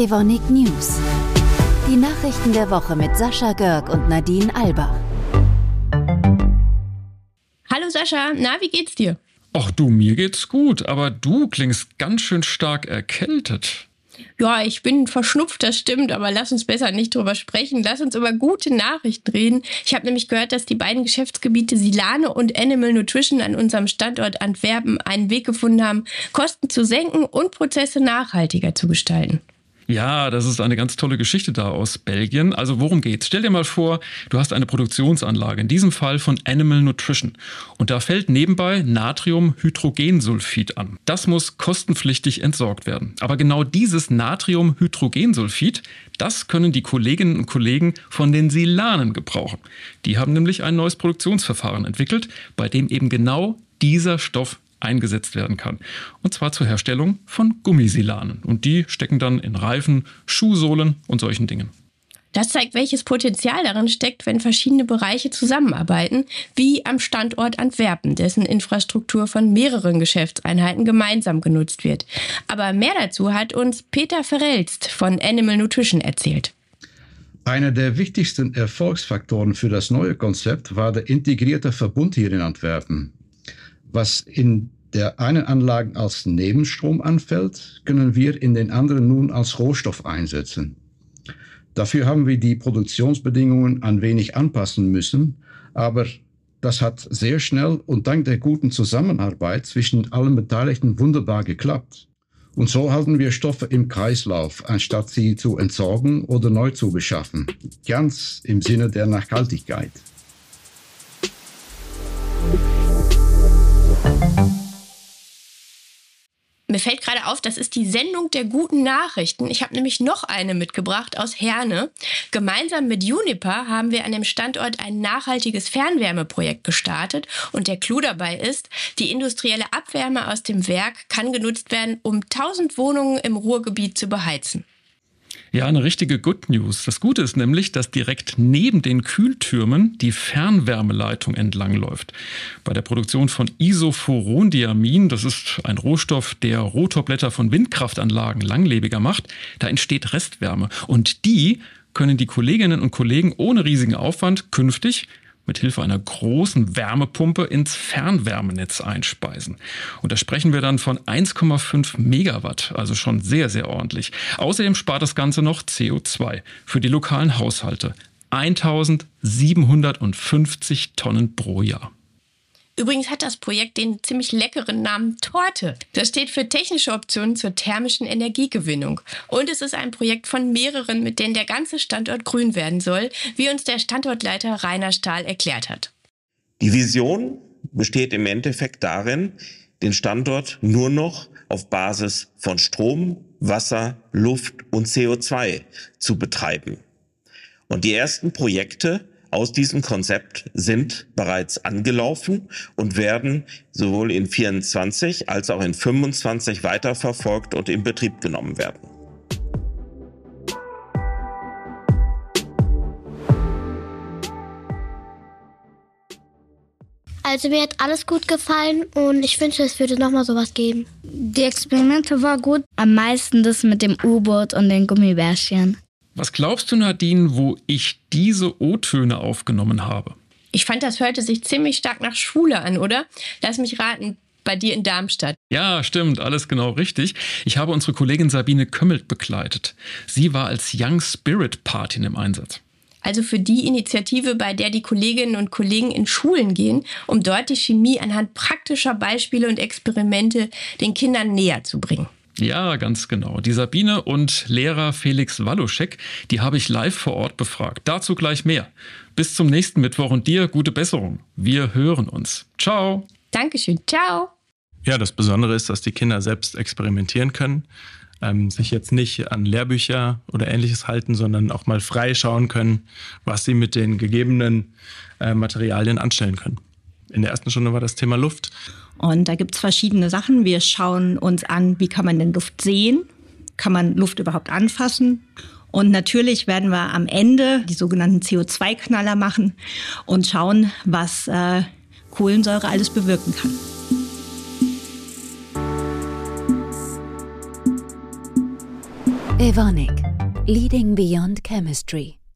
Evonik News. Die Nachrichten der Woche mit Sascha Görg und Nadine Alba. Hallo Sascha, na, wie geht's dir? Ach du, mir geht's gut, aber du klingst ganz schön stark erkältet. Ja, ich bin verschnupft, das stimmt, aber lass uns besser nicht drüber sprechen. Lass uns über gute Nachrichten reden. Ich habe nämlich gehört, dass die beiden Geschäftsgebiete Silane und Animal Nutrition an unserem Standort Antwerpen einen Weg gefunden haben, Kosten zu senken und Prozesse nachhaltiger zu gestalten. Ja, das ist eine ganz tolle Geschichte da aus Belgien. Also worum geht's? Stell dir mal vor, du hast eine Produktionsanlage, in diesem Fall von Animal Nutrition. Und da fällt nebenbei Natriumhydrogensulfid an. Das muss kostenpflichtig entsorgt werden. Aber genau dieses Natriumhydrogensulfid, das können die Kolleginnen und Kollegen von den Silanen gebrauchen. Die haben nämlich ein neues Produktionsverfahren entwickelt, bei dem eben genau dieser Stoff eingesetzt werden kann. Und zwar zur Herstellung von Gummisilanen. Und die stecken dann in Reifen, Schuhsohlen und solchen Dingen. Das zeigt, welches Potenzial darin steckt, wenn verschiedene Bereiche zusammenarbeiten, wie am Standort Antwerpen, dessen Infrastruktur von mehreren Geschäftseinheiten gemeinsam genutzt wird. Aber mehr dazu hat uns Peter Verrelst von Animal Nutrition erzählt. Einer der wichtigsten Erfolgsfaktoren für das neue Konzept war der integrierte Verbund hier in Antwerpen. Was in der einen Anlage als Nebenstrom anfällt, können wir in den anderen nun als Rohstoff einsetzen. Dafür haben wir die Produktionsbedingungen ein wenig anpassen müssen, aber das hat sehr schnell und dank der guten Zusammenarbeit zwischen allen Beteiligten wunderbar geklappt. Und so halten wir Stoffe im Kreislauf, anstatt sie zu entsorgen oder neu zu beschaffen. Ganz im Sinne der Nachhaltigkeit. Mir fällt gerade auf, das ist die Sendung der guten Nachrichten. Ich habe nämlich noch eine mitgebracht aus Herne. Gemeinsam mit Juniper haben wir an dem Standort ein nachhaltiges Fernwärmeprojekt gestartet. Und der Clou dabei ist, die industrielle Abwärme aus dem Werk kann genutzt werden, um 1000 Wohnungen im Ruhrgebiet zu beheizen. Ja, eine richtige Good News. Das Gute ist nämlich, dass direkt neben den Kühltürmen die Fernwärmeleitung entlangläuft. Bei der Produktion von Isoforondiamin, das ist ein Rohstoff, der Rotorblätter von Windkraftanlagen langlebiger macht, da entsteht Restwärme. Und die können die Kolleginnen und Kollegen ohne riesigen Aufwand künftig mit Hilfe einer großen Wärmepumpe ins Fernwärmenetz einspeisen. Und da sprechen wir dann von 1,5 Megawatt, also schon sehr, sehr ordentlich. Außerdem spart das Ganze noch CO2 für die lokalen Haushalte. 1750 Tonnen pro Jahr. Übrigens hat das Projekt den ziemlich leckeren Namen Torte. Das steht für technische Optionen zur thermischen Energiegewinnung. Und es ist ein Projekt von mehreren, mit denen der ganze Standort grün werden soll, wie uns der Standortleiter Rainer Stahl erklärt hat. Die Vision besteht im Endeffekt darin, den Standort nur noch auf Basis von Strom, Wasser, Luft und CO2 zu betreiben. Und die ersten Projekte aus diesem Konzept sind bereits angelaufen und werden sowohl in 24 als auch in 25 weiterverfolgt und in Betrieb genommen werden. Also mir hat alles gut gefallen und ich wünsche, es würde nochmal sowas geben. Die Experimente war gut. Am meisten das mit dem U-Boot und den Gummibärchen. Was glaubst du, Nadine, wo ich diese O-Töne aufgenommen habe? Ich fand, das hörte sich ziemlich stark nach Schule an, oder? Lass mich raten, bei dir in Darmstadt. Ja, stimmt, alles genau richtig. Ich habe unsere Kollegin Sabine Kömmelt begleitet. Sie war als Young Spirit Patin im Einsatz. Also für die Initiative, bei der die Kolleginnen und Kollegen in Schulen gehen, um dort die Chemie anhand praktischer Beispiele und Experimente den Kindern näher zu bringen. Ja, ganz genau. Die Sabine und Lehrer Felix Waluschek, die habe ich live vor Ort befragt. Dazu gleich mehr. Bis zum nächsten Mittwoch und dir gute Besserung. Wir hören uns. Ciao. Dankeschön. Ciao. Ja, das Besondere ist, dass die Kinder selbst experimentieren können, ähm, sich jetzt nicht an Lehrbücher oder ähnliches halten, sondern auch mal frei schauen können, was sie mit den gegebenen äh, Materialien anstellen können. In der ersten Stunde war das Thema Luft. Und da gibt es verschiedene Sachen. Wir schauen uns an, wie kann man denn Luft sehen? Kann man Luft überhaupt anfassen? Und natürlich werden wir am Ende die sogenannten CO2-Knaller machen und schauen, was äh, Kohlensäure alles bewirken kann. Evonik, leading beyond chemistry.